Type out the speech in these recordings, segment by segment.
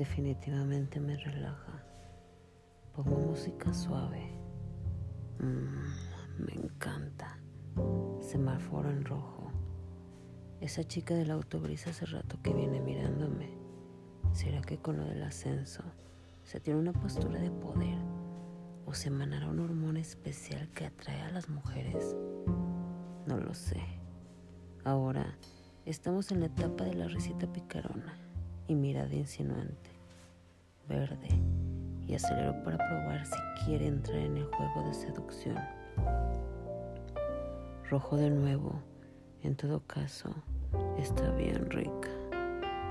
definitivamente me relaja. Pongo música suave. Mm, me encanta. Semáforo en rojo. Esa chica del autobrisa hace rato que viene mirándome. ¿Será que con lo del ascenso se tiene una postura de poder? ¿O se emanará un hormona especial que atrae a las mujeres? No lo sé. Ahora estamos en la etapa de la risita picarona y mirada insinuante, verde, y acelero para probar si quiere entrar en el juego de seducción. Rojo de nuevo, en todo caso, está bien rica,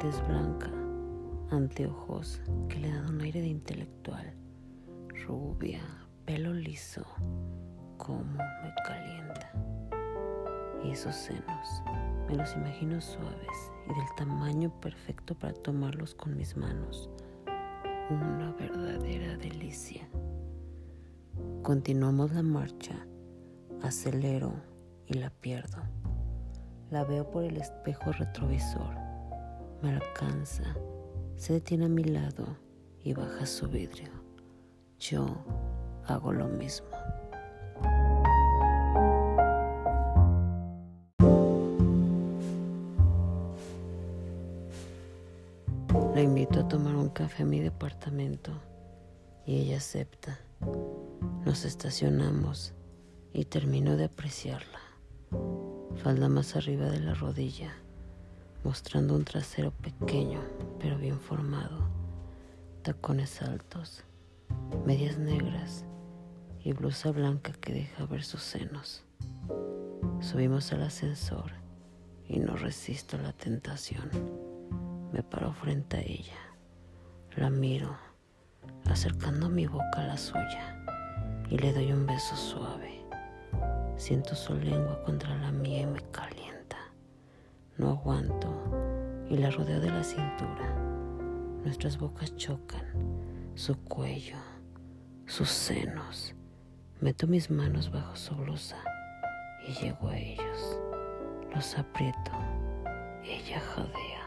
desblanca, anteojos que le dan un aire de intelectual, rubia, pelo liso, como me calienta. Y esos senos, me los imagino suaves y del tamaño perfecto para tomarlos con mis manos. Una verdadera delicia. Continuamos la marcha, acelero y la pierdo. La veo por el espejo retrovisor. Me alcanza, se detiene a mi lado y baja su vidrio. Yo hago lo mismo. La invito a tomar un café a mi departamento y ella acepta. Nos estacionamos y termino de apreciarla. Falda más arriba de la rodilla, mostrando un trasero pequeño pero bien formado, tacones altos, medias negras y blusa blanca que deja ver sus senos. Subimos al ascensor y no resisto la tentación. Me paro frente a ella. La miro, acercando mi boca a la suya, y le doy un beso suave. Siento su lengua contra la mía y me calienta. No aguanto y la rodeo de la cintura. Nuestras bocas chocan, su cuello, sus senos. Meto mis manos bajo su blusa y llego a ellos. Los aprieto. Ella jadea.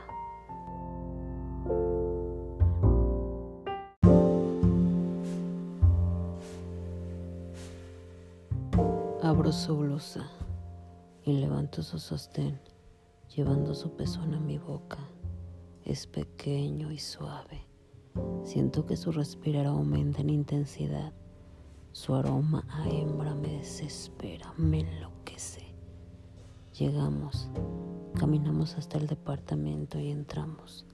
Su blusa y levanto su sostén, llevando su pezón a mi boca. Es pequeño y suave. Siento que su respirar aumenta en intensidad. Su aroma a hembra me desespera, me enloquece. Llegamos, caminamos hasta el departamento y entramos.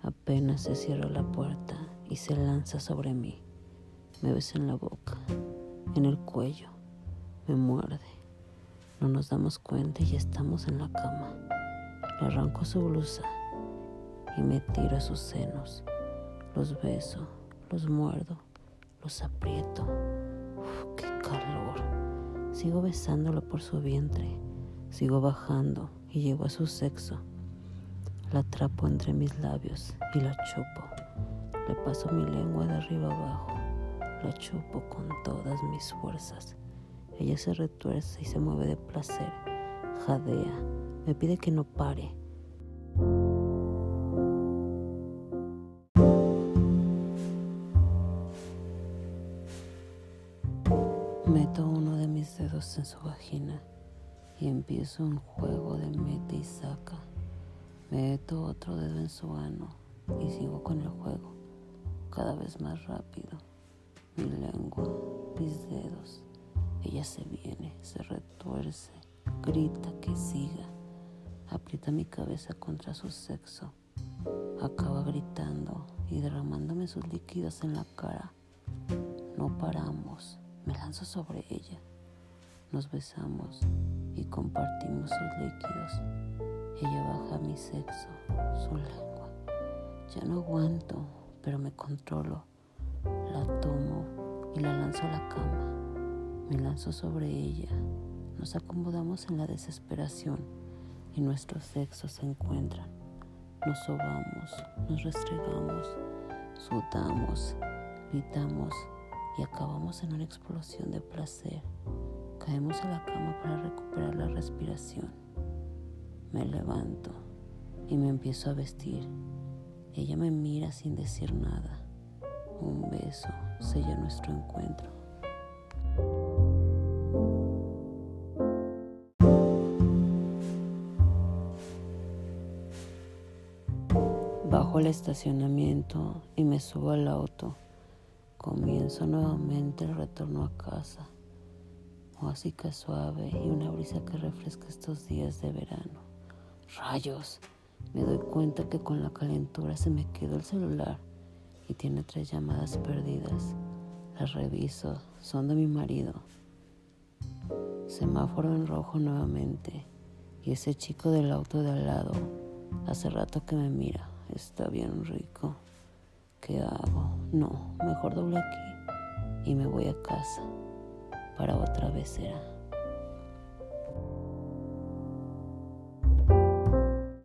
Apenas se cierra la puerta y se lanza sobre mí. Me besa en la boca, en el cuello me muerde. No nos damos cuenta y estamos en la cama. Le arranco su blusa y me tiro a sus senos. Los beso, los muerdo, los aprieto. Uf, qué calor. Sigo besándolo por su vientre. Sigo bajando y llego a su sexo. La atrapo entre mis labios y la chupo. Le paso mi lengua de arriba abajo. La chupo con todas mis fuerzas. Ella se retuerce y se mueve de placer. Jadea. Me pide que no pare. Meto uno de mis dedos en su vagina y empiezo un juego de mete y saca. Meto otro dedo en su ano y sigo con el juego, cada vez más rápido. Mi lengua, mis dedos, ella se viene, se retuerce, grita que siga, aprieta mi cabeza contra su sexo, acaba gritando y derramándome sus líquidos en la cara. No paramos, me lanzo sobre ella. Nos besamos y compartimos sus líquidos. Ella baja mi sexo, su lengua. Ya no aguanto, pero me controlo. La tomo y la lanzo a la cama. Me lanzo sobre ella. Nos acomodamos en la desesperación y nuestros sexos se encuentran. Nos sobamos, nos restregamos, sudamos, gritamos y acabamos en una explosión de placer. Caemos a la cama para recuperar la respiración. Me levanto y me empiezo a vestir. Ella me mira sin decir nada. Un beso sella nuestro encuentro. Bajo el estacionamiento y me subo al auto. Comienzo nuevamente el retorno a casa. Música suave y una brisa que refresca estos días de verano. Rayos, me doy cuenta que con la calentura se me quedó el celular y tiene tres llamadas perdidas. Las reviso, son de mi marido. Semáforo en rojo nuevamente y ese chico del auto de al lado, hace rato que me mira, está bien rico. ¿Qué hago? No, mejor doble aquí y me voy a casa para otra vez será.